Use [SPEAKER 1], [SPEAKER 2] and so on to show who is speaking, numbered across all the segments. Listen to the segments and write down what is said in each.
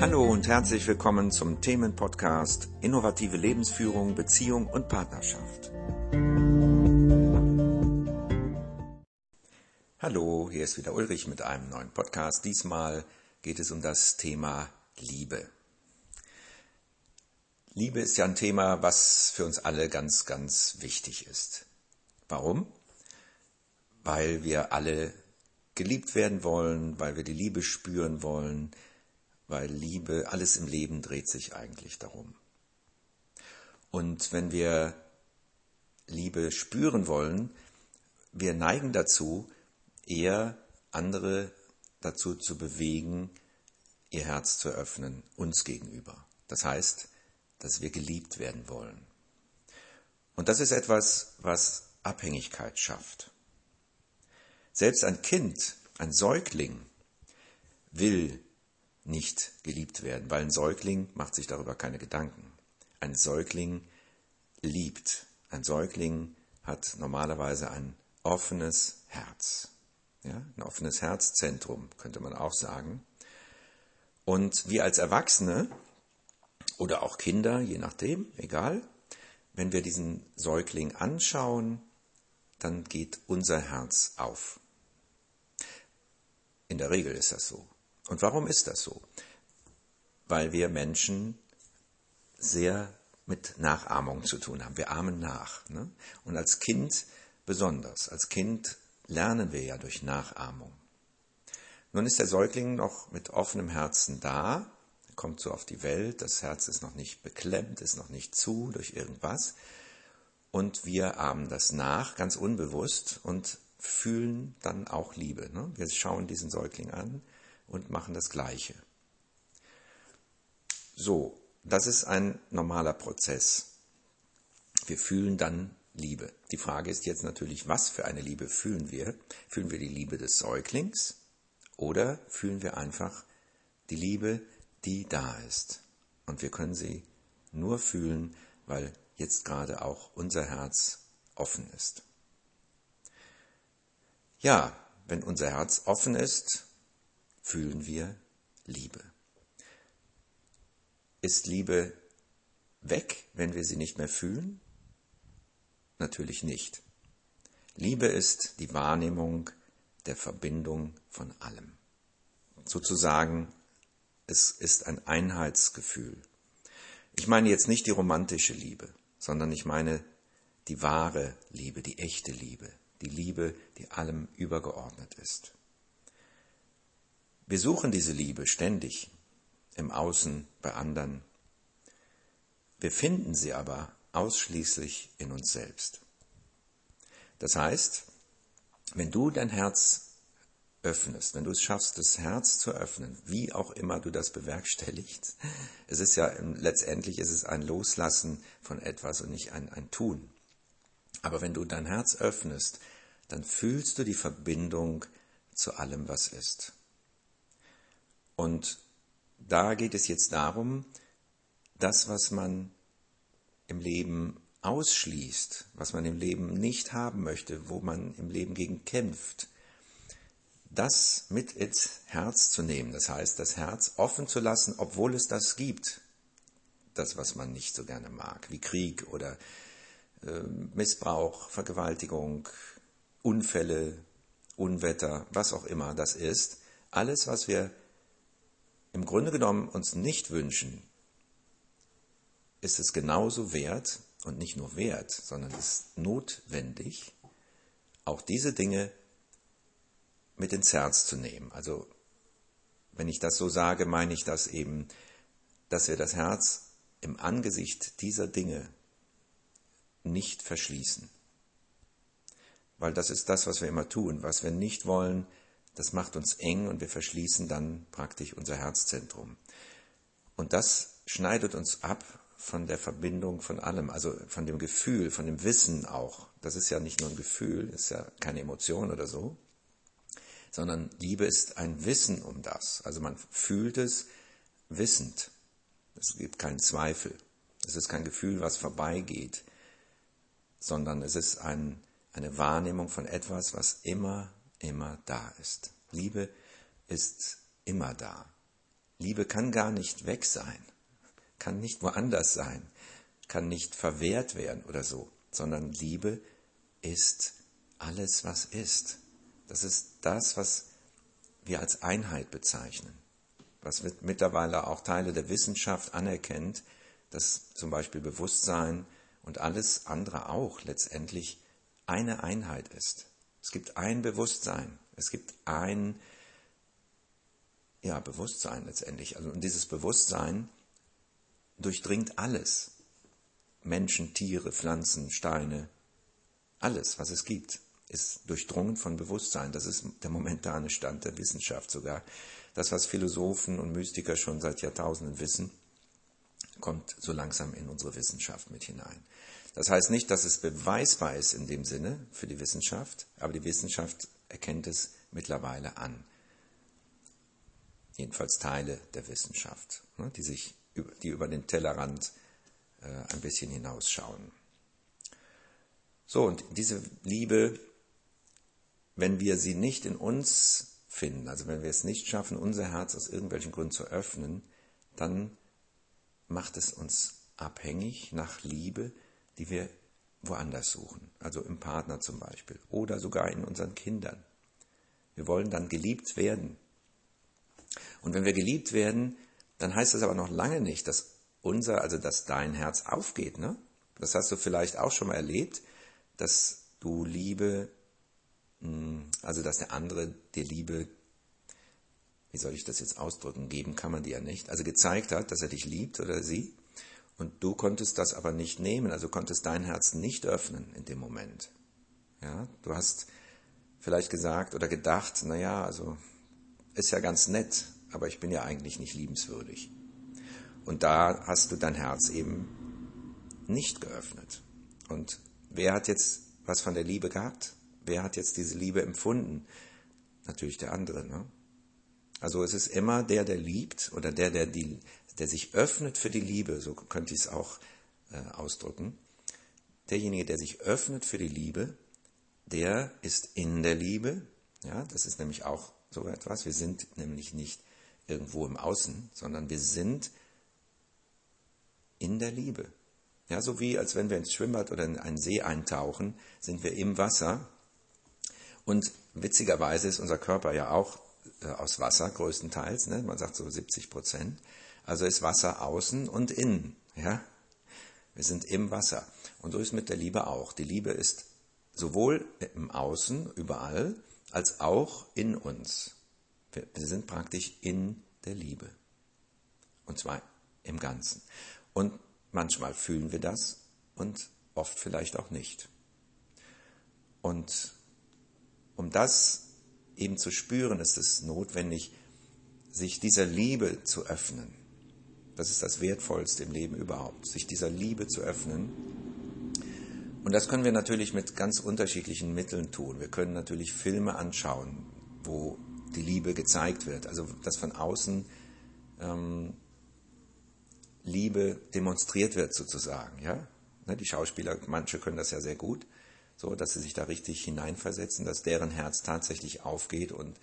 [SPEAKER 1] Hallo und herzlich willkommen zum Themenpodcast Innovative Lebensführung, Beziehung und Partnerschaft. Hallo, hier ist wieder Ulrich mit einem neuen Podcast. Diesmal geht es um das Thema Liebe. Liebe ist ja ein Thema, was für uns alle ganz, ganz wichtig ist. Warum? Weil wir alle geliebt werden wollen, weil wir die Liebe spüren wollen, weil Liebe, alles im Leben dreht sich eigentlich darum. Und wenn wir Liebe spüren wollen, wir neigen dazu, eher andere dazu zu bewegen, ihr Herz zu öffnen, uns gegenüber. Das heißt, dass wir geliebt werden wollen. Und das ist etwas, was Abhängigkeit schafft. Selbst ein Kind, ein Säugling, will nicht geliebt werden, weil ein Säugling macht sich darüber keine Gedanken. Ein Säugling liebt. Ein Säugling hat normalerweise ein offenes Herz. Ja, ein offenes Herzzentrum, könnte man auch sagen. Und wir als Erwachsene oder auch Kinder, je nachdem, egal, wenn wir diesen Säugling anschauen, dann geht unser Herz auf. In der Regel ist das so. Und warum ist das so? Weil wir Menschen sehr mit Nachahmung zu tun haben. Wir ahmen nach. Ne? Und als Kind besonders. Als Kind lernen wir ja durch Nachahmung. Nun ist der Säugling noch mit offenem Herzen da, kommt so auf die Welt, das Herz ist noch nicht beklemmt, ist noch nicht zu durch irgendwas. Und wir ahmen das nach, ganz unbewusst, und fühlen dann auch Liebe. Ne? Wir schauen diesen Säugling an und machen das Gleiche. So, das ist ein normaler Prozess. Wir fühlen dann Liebe. Die Frage ist jetzt natürlich, was für eine Liebe fühlen wir? Fühlen wir die Liebe des Säuglings oder fühlen wir einfach die Liebe, die da ist? Und wir können sie nur fühlen, weil jetzt gerade auch unser Herz offen ist. Ja, wenn unser Herz offen ist, fühlen wir Liebe. Ist Liebe weg, wenn wir sie nicht mehr fühlen? Natürlich nicht. Liebe ist die Wahrnehmung der Verbindung von allem. Sozusagen, es ist ein Einheitsgefühl. Ich meine jetzt nicht die romantische Liebe, sondern ich meine die wahre Liebe, die echte Liebe, die Liebe, die allem übergeordnet ist. Wir suchen diese Liebe ständig im Außen bei anderen. Wir finden sie aber ausschließlich in uns selbst. Das heißt, wenn du dein Herz öffnest, wenn du es schaffst, das Herz zu öffnen, wie auch immer du das bewerkstelligst, es ist ja letztendlich ist es ein Loslassen von etwas und nicht ein, ein Tun. Aber wenn du dein Herz öffnest, dann fühlst du die Verbindung zu allem, was ist. Und da geht es jetzt darum, das, was man im Leben ausschließt, was man im Leben nicht haben möchte, wo man im Leben gegen kämpft, das mit ins Herz zu nehmen. Das heißt, das Herz offen zu lassen, obwohl es das gibt. Das, was man nicht so gerne mag, wie Krieg oder äh, Missbrauch, Vergewaltigung, Unfälle, Unwetter, was auch immer das ist. Alles, was wir im Grunde genommen uns nicht wünschen, ist es genauso wert und nicht nur wert, sondern ist notwendig, auch diese Dinge mit ins Herz zu nehmen. Also wenn ich das so sage, meine ich das eben, dass wir das Herz im Angesicht dieser Dinge nicht verschließen. Weil das ist das, was wir immer tun. Was wir nicht wollen, das macht uns eng und wir verschließen dann praktisch unser Herzzentrum. Und das schneidet uns ab von der Verbindung von allem, also von dem Gefühl, von dem Wissen auch. Das ist ja nicht nur ein Gefühl, ist ja keine Emotion oder so, sondern Liebe ist ein Wissen um das. Also man fühlt es wissend. Es gibt keinen Zweifel. Es ist kein Gefühl, was vorbeigeht, sondern es ist ein, eine Wahrnehmung von etwas, was immer immer da ist. Liebe ist immer da. Liebe kann gar nicht weg sein, kann nicht woanders sein, kann nicht verwehrt werden oder so, sondern Liebe ist alles, was ist. Das ist das, was wir als Einheit bezeichnen, was mittlerweile auch Teile der Wissenschaft anerkennt, dass zum Beispiel Bewusstsein und alles andere auch letztendlich eine Einheit ist. Es gibt ein Bewusstsein, es gibt ein ja, Bewusstsein letztendlich. Also, und dieses Bewusstsein durchdringt alles. Menschen, Tiere, Pflanzen, Steine, alles, was es gibt, ist durchdrungen von Bewusstsein. Das ist der momentane Stand der Wissenschaft sogar. Das, was Philosophen und Mystiker schon seit Jahrtausenden wissen, kommt so langsam in unsere Wissenschaft mit hinein. Das heißt nicht, dass es beweisbar ist in dem Sinne für die Wissenschaft, aber die Wissenschaft erkennt es mittlerweile an. Jedenfalls Teile der Wissenschaft, ne, die sich die über den Tellerrand äh, ein bisschen hinausschauen. So, und diese Liebe, wenn wir sie nicht in uns finden, also wenn wir es nicht schaffen, unser Herz aus irgendwelchen Gründen zu öffnen, dann macht es uns abhängig nach Liebe, die wir woanders suchen, also im Partner zum Beispiel oder sogar in unseren Kindern. Wir wollen dann geliebt werden. Und wenn wir geliebt werden, dann heißt das aber noch lange nicht, dass unser, also dass dein Herz aufgeht. Ne? Das hast du vielleicht auch schon mal erlebt, dass du Liebe, hm, also dass der andere dir Liebe, wie soll ich das jetzt ausdrücken, geben kann man dir ja nicht, also gezeigt hat, dass er dich liebt oder sie. Und du konntest das aber nicht nehmen, also konntest dein Herz nicht öffnen in dem Moment. Ja, du hast vielleicht gesagt oder gedacht, naja, also ist ja ganz nett, aber ich bin ja eigentlich nicht liebenswürdig. Und da hast du dein Herz eben nicht geöffnet. Und wer hat jetzt was von der Liebe gehabt? Wer hat jetzt diese Liebe empfunden? Natürlich der andere. Ne? Also es ist immer der, der liebt oder der, der die der sich öffnet für die Liebe, so könnte ich es auch äh, ausdrücken, derjenige, der sich öffnet für die Liebe, der ist in der Liebe. Ja, das ist nämlich auch so etwas. Wir sind nämlich nicht irgendwo im Außen, sondern wir sind in der Liebe. Ja, so wie als wenn wir ins Schwimmbad oder in einen See eintauchen, sind wir im Wasser. Und witzigerweise ist unser Körper ja auch äh, aus Wasser größtenteils, ne? man sagt so 70 Prozent. Also ist Wasser außen und innen. Ja? Wir sind im Wasser. Und so ist mit der Liebe auch. Die Liebe ist sowohl im Außen, überall, als auch in uns. Wir, wir sind praktisch in der Liebe. Und zwar im Ganzen. Und manchmal fühlen wir das und oft vielleicht auch nicht. Und um das eben zu spüren, ist es notwendig, sich dieser Liebe zu öffnen. Das ist das Wertvollste im Leben überhaupt, sich dieser Liebe zu öffnen. Und das können wir natürlich mit ganz unterschiedlichen Mitteln tun. Wir können natürlich Filme anschauen, wo die Liebe gezeigt wird, also dass von außen ähm, Liebe demonstriert wird sozusagen. Ja? Ne, die Schauspieler, manche können das ja sehr gut, so dass sie sich da richtig hineinversetzen, dass deren Herz tatsächlich aufgeht und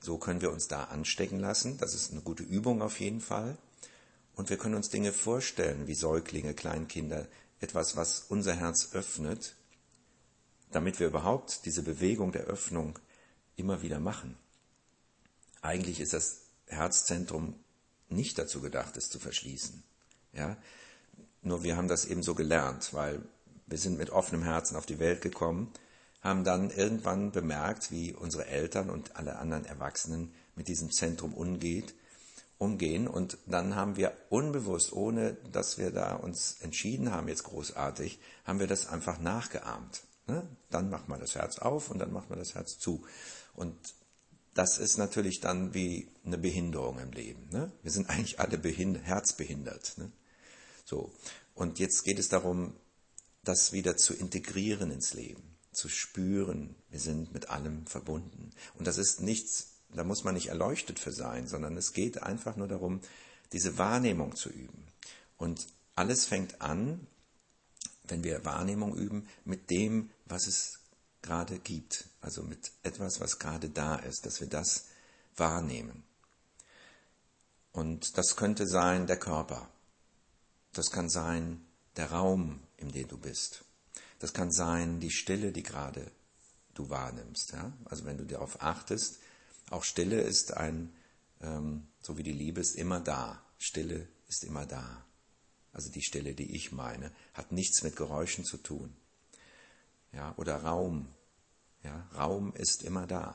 [SPEAKER 1] so können wir uns da anstecken lassen. Das ist eine gute Übung auf jeden Fall. Und wir können uns Dinge vorstellen, wie Säuglinge, Kleinkinder, etwas, was unser Herz öffnet, damit wir überhaupt diese Bewegung der Öffnung immer wieder machen. Eigentlich ist das Herzzentrum nicht dazu gedacht, es zu verschließen. Ja? Nur wir haben das eben so gelernt, weil wir sind mit offenem Herzen auf die Welt gekommen, haben dann irgendwann bemerkt, wie unsere Eltern und alle anderen Erwachsenen mit diesem Zentrum umgeht umgehen. Und dann haben wir unbewusst, ohne dass wir da uns entschieden haben, jetzt großartig, haben wir das einfach nachgeahmt. Ne? Dann macht man das Herz auf und dann macht man das Herz zu. Und das ist natürlich dann wie eine Behinderung im Leben. Ne? Wir sind eigentlich alle herzbehindert. Ne? So. Und jetzt geht es darum, das wieder zu integrieren ins Leben, zu spüren, wir sind mit allem verbunden. Und das ist nichts da muss man nicht erleuchtet für sein, sondern es geht einfach nur darum, diese Wahrnehmung zu üben. Und alles fängt an, wenn wir Wahrnehmung üben, mit dem, was es gerade gibt. Also mit etwas, was gerade da ist, dass wir das wahrnehmen. Und das könnte sein der Körper. Das kann sein der Raum, in dem du bist. Das kann sein die Stille, die gerade du wahrnimmst. Ja? Also wenn du darauf achtest, auch Stille ist ein, ähm, so wie die Liebe ist, immer da. Stille ist immer da. Also die Stille, die ich meine, hat nichts mit Geräuschen zu tun. Ja, oder Raum. Ja, Raum ist immer da.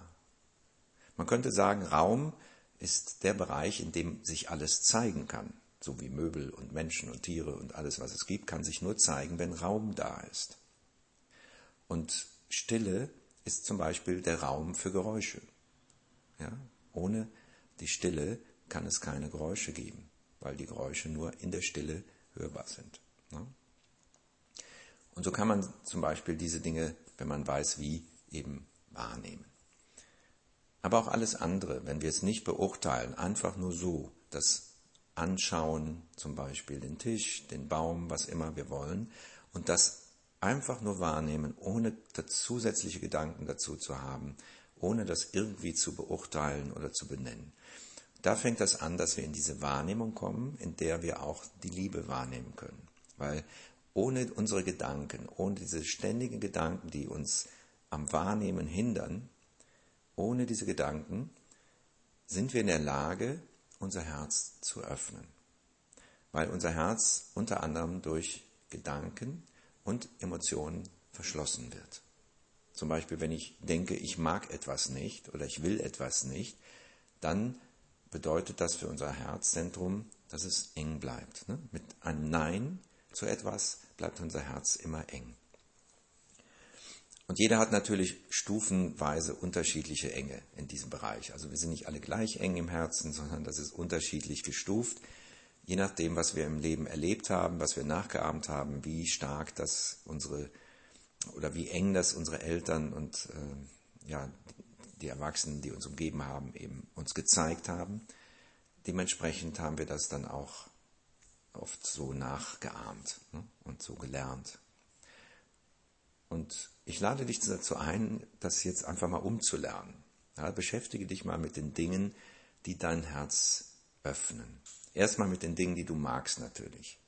[SPEAKER 1] Man könnte sagen, Raum ist der Bereich, in dem sich alles zeigen kann. So wie Möbel und Menschen und Tiere und alles, was es gibt, kann sich nur zeigen, wenn Raum da ist. Und Stille ist zum Beispiel der Raum für Geräusche. Ja? Ohne die Stille kann es keine Geräusche geben, weil die Geräusche nur in der Stille hörbar sind. Ne? Und so kann man zum Beispiel diese Dinge, wenn man weiß wie, eben wahrnehmen. Aber auch alles andere, wenn wir es nicht beurteilen, einfach nur so, das Anschauen, zum Beispiel den Tisch, den Baum, was immer wir wollen, und das einfach nur wahrnehmen, ohne zusätzliche Gedanken dazu zu haben, ohne das irgendwie zu beurteilen oder zu benennen. Da fängt das an, dass wir in diese Wahrnehmung kommen, in der wir auch die Liebe wahrnehmen können. Weil ohne unsere Gedanken, ohne diese ständigen Gedanken, die uns am Wahrnehmen hindern, ohne diese Gedanken sind wir in der Lage, unser Herz zu öffnen. Weil unser Herz unter anderem durch Gedanken und Emotionen verschlossen wird. Zum Beispiel, wenn ich denke, ich mag etwas nicht oder ich will etwas nicht, dann bedeutet das für unser Herzzentrum, dass es eng bleibt. Ne? Mit einem Nein zu etwas bleibt unser Herz immer eng. Und jeder hat natürlich stufenweise unterschiedliche Enge in diesem Bereich. Also wir sind nicht alle gleich eng im Herzen, sondern das ist unterschiedlich gestuft, je nachdem, was wir im Leben erlebt haben, was wir nachgeahmt haben, wie stark das unsere oder wie eng das unsere Eltern und äh, ja, die Erwachsenen, die uns umgeben haben, eben uns gezeigt haben. Dementsprechend haben wir das dann auch oft so nachgeahmt ne, und so gelernt. Und ich lade dich dazu ein, das jetzt einfach mal umzulernen. Ja, beschäftige dich mal mit den Dingen, die dein Herz öffnen. Erstmal mit den Dingen, die du magst natürlich.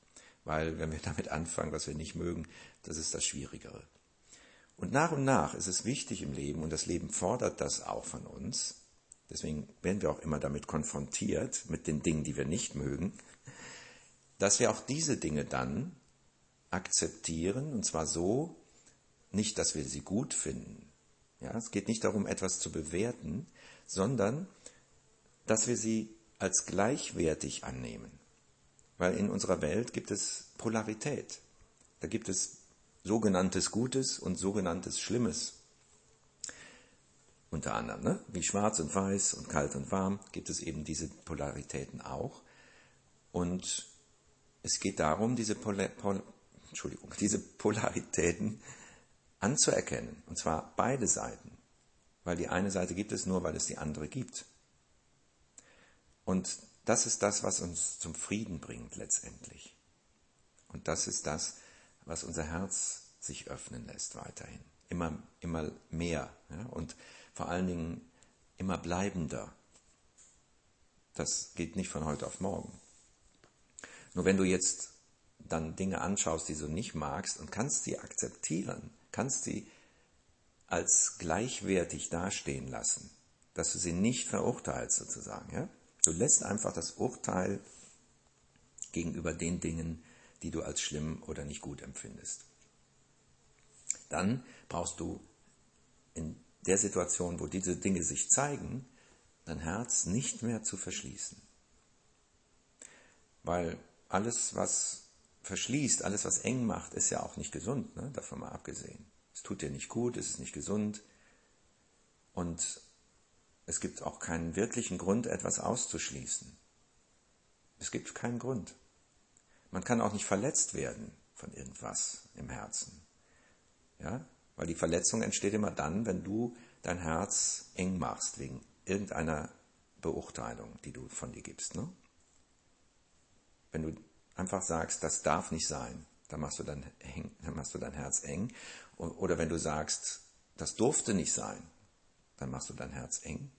[SPEAKER 1] Weil wenn wir damit anfangen, was wir nicht mögen, das ist das Schwierigere. Und nach und nach ist es wichtig im Leben, und das Leben fordert das auch von uns, deswegen werden wir auch immer damit konfrontiert, mit den Dingen, die wir nicht mögen, dass wir auch diese Dinge dann akzeptieren, und zwar so, nicht, dass wir sie gut finden. Ja, es geht nicht darum, etwas zu bewerten, sondern dass wir sie als gleichwertig annehmen. Weil in unserer Welt gibt es Polarität. Da gibt es sogenanntes Gutes und sogenanntes Schlimmes. Unter anderem, ne? wie schwarz und weiß und kalt und warm, gibt es eben diese Polaritäten auch. Und es geht darum, diese, Polar Pol Entschuldigung, diese Polaritäten anzuerkennen. Und zwar beide Seiten. Weil die eine Seite gibt es nur, weil es die andere gibt. Und das ist das, was uns zum Frieden bringt letztendlich. Und das ist das, was unser Herz sich öffnen lässt weiterhin. Immer, immer mehr. Ja? Und vor allen Dingen immer bleibender. Das geht nicht von heute auf morgen. Nur wenn du jetzt dann Dinge anschaust, die du nicht magst und kannst sie akzeptieren, kannst sie als gleichwertig dastehen lassen, dass du sie nicht verurteilst sozusagen. Ja? Du lässt einfach das Urteil gegenüber den Dingen, die du als schlimm oder nicht gut empfindest. Dann brauchst du in der Situation, wo diese Dinge sich zeigen, dein Herz nicht mehr zu verschließen. Weil alles, was verschließt, alles, was eng macht, ist ja auch nicht gesund, ne? davon mal abgesehen. Es tut dir nicht gut, es ist nicht gesund. Und es gibt auch keinen wirklichen Grund, etwas auszuschließen. Es gibt keinen Grund. Man kann auch nicht verletzt werden von irgendwas im Herzen. Ja? Weil die Verletzung entsteht immer dann, wenn du dein Herz eng machst, wegen irgendeiner Beurteilung, die du von dir gibst. Ne? Wenn du einfach sagst, das darf nicht sein, dann machst du dein, dann machst du dein Herz eng. Oder wenn du sagst, das durfte nicht sein, dann machst du dein Herz eng.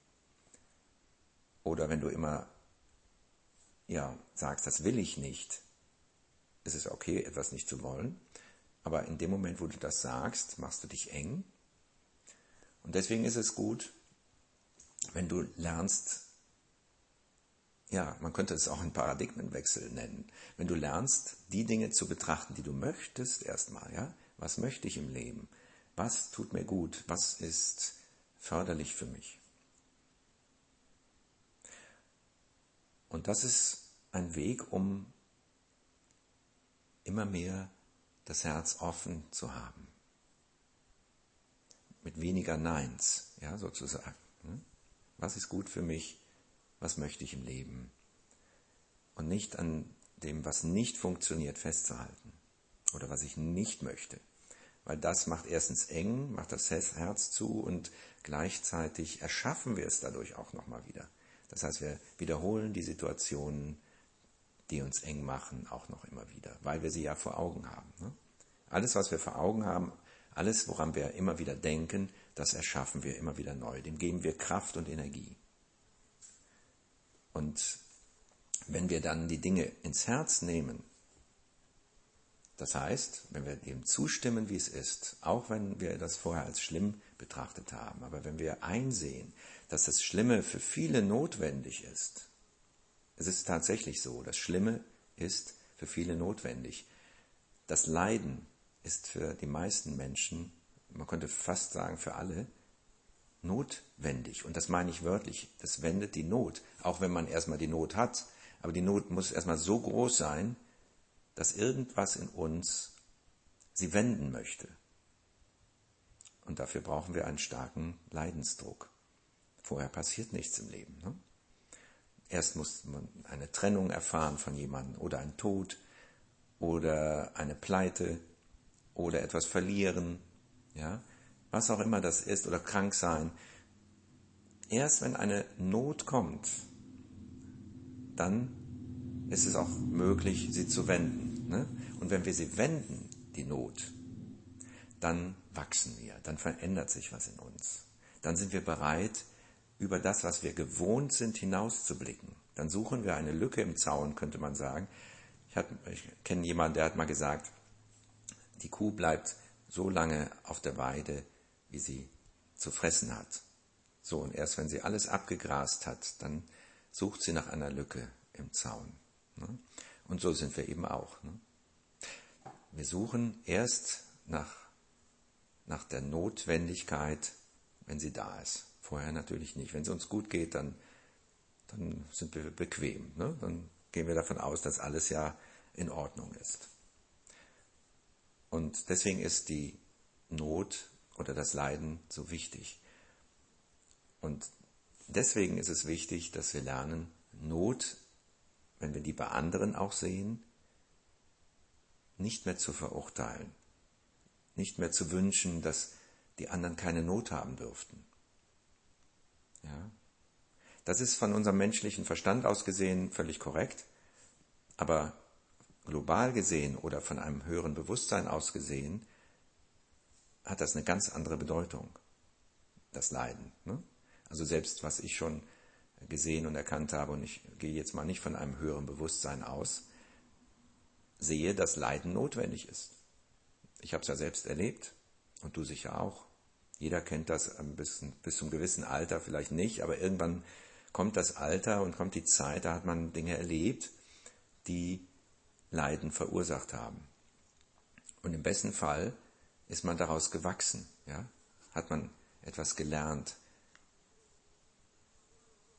[SPEAKER 1] Oder wenn du immer ja sagst, das will ich nicht, ist es okay, etwas nicht zu wollen. Aber in dem Moment, wo du das sagst, machst du dich eng. Und deswegen ist es gut, wenn du lernst, ja, man könnte es auch einen Paradigmenwechsel nennen. Wenn du lernst, die Dinge zu betrachten, die du möchtest, erstmal, ja, was möchte ich im Leben? Was tut mir gut? Was ist förderlich für mich? Und das ist ein Weg, um immer mehr das Herz offen zu haben. Mit weniger Neins, ja, sozusagen. Hm? Was ist gut für mich? Was möchte ich im Leben? Und nicht an dem, was nicht funktioniert, festzuhalten. Oder was ich nicht möchte. Weil das macht erstens eng, macht das Herz zu und gleichzeitig erschaffen wir es dadurch auch nochmal wieder. Das heißt, wir wiederholen die Situationen, die uns eng machen, auch noch immer wieder, weil wir sie ja vor Augen haben. Ne? Alles, was wir vor Augen haben, alles, woran wir immer wieder denken, das erschaffen wir immer wieder neu. Dem geben wir Kraft und Energie. Und wenn wir dann die Dinge ins Herz nehmen, das heißt, wenn wir dem zustimmen, wie es ist, auch wenn wir das vorher als schlimm betrachtet haben, aber wenn wir einsehen, dass das Schlimme für viele notwendig ist, es ist tatsächlich so, das Schlimme ist für viele notwendig. Das Leiden ist für die meisten Menschen, man könnte fast sagen für alle, notwendig. Und das meine ich wörtlich. Das wendet die Not, auch wenn man erstmal die Not hat. Aber die Not muss erstmal so groß sein, dass irgendwas in uns sie wenden möchte. Und dafür brauchen wir einen starken Leidensdruck. Vorher passiert nichts im Leben. Ne? Erst muss man eine Trennung erfahren von jemandem oder ein Tod oder eine Pleite oder etwas verlieren, ja, was auch immer das ist oder krank sein. Erst wenn eine Not kommt, dann ist es auch möglich, sie zu wenden. Ne? Und wenn wir sie wenden, die Not, dann wachsen wir, dann verändert sich was in uns. Dann sind wir bereit, über das, was wir gewohnt sind, hinauszublicken. Dann suchen wir eine Lücke im Zaun, könnte man sagen. Ich, ich kenne jemanden, der hat mal gesagt, die Kuh bleibt so lange auf der Weide, wie sie zu fressen hat. So, und erst wenn sie alles abgegrast hat, dann sucht sie nach einer Lücke im Zaun. Ne? Und so sind wir eben auch. Ne? Wir suchen erst nach, nach der Notwendigkeit, wenn sie da ist. Vorher natürlich nicht. Wenn es uns gut geht, dann, dann sind wir bequem. Ne? Dann gehen wir davon aus, dass alles ja in Ordnung ist. Und deswegen ist die Not oder das Leiden so wichtig. Und deswegen ist es wichtig, dass wir lernen, Not, wenn wir die bei anderen auch sehen, nicht mehr zu verurteilen, nicht mehr zu wünschen, dass die anderen keine Not haben dürften. Ja? Das ist von unserem menschlichen Verstand aus gesehen völlig korrekt, aber global gesehen oder von einem höheren Bewusstsein aus gesehen, hat das eine ganz andere Bedeutung, das Leiden. Ne? Also selbst was ich schon gesehen und erkannt habe, und ich gehe jetzt mal nicht von einem höheren Bewusstsein aus, sehe, dass Leiden notwendig ist. Ich habe es ja selbst erlebt und du sicher auch. Jeder kennt das bis, bis zum gewissen Alter vielleicht nicht, aber irgendwann kommt das Alter und kommt die Zeit, da hat man Dinge erlebt, die Leiden verursacht haben. Und im besten Fall ist man daraus gewachsen, ja? hat man etwas gelernt.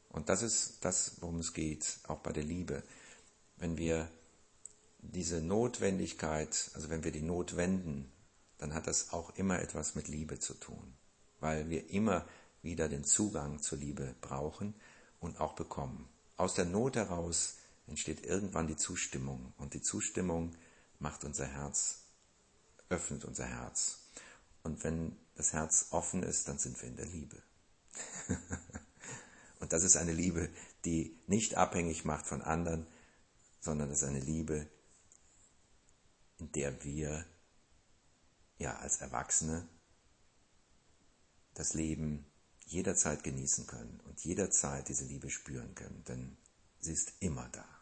[SPEAKER 1] Und das ist das, worum es geht, auch bei der Liebe. Wenn wir diese Notwendigkeit, also wenn wir die Not wenden, dann hat das auch immer etwas mit Liebe zu tun, weil wir immer wieder den Zugang zur Liebe brauchen und auch bekommen. Aus der Not heraus entsteht irgendwann die Zustimmung und die Zustimmung macht unser Herz, öffnet unser Herz. Und wenn das Herz offen ist, dann sind wir in der Liebe. und das ist eine Liebe, die nicht abhängig macht von anderen, sondern das ist eine Liebe, in der wir ja, als Erwachsene das Leben jederzeit genießen können und jederzeit diese Liebe spüren können, denn sie ist immer da.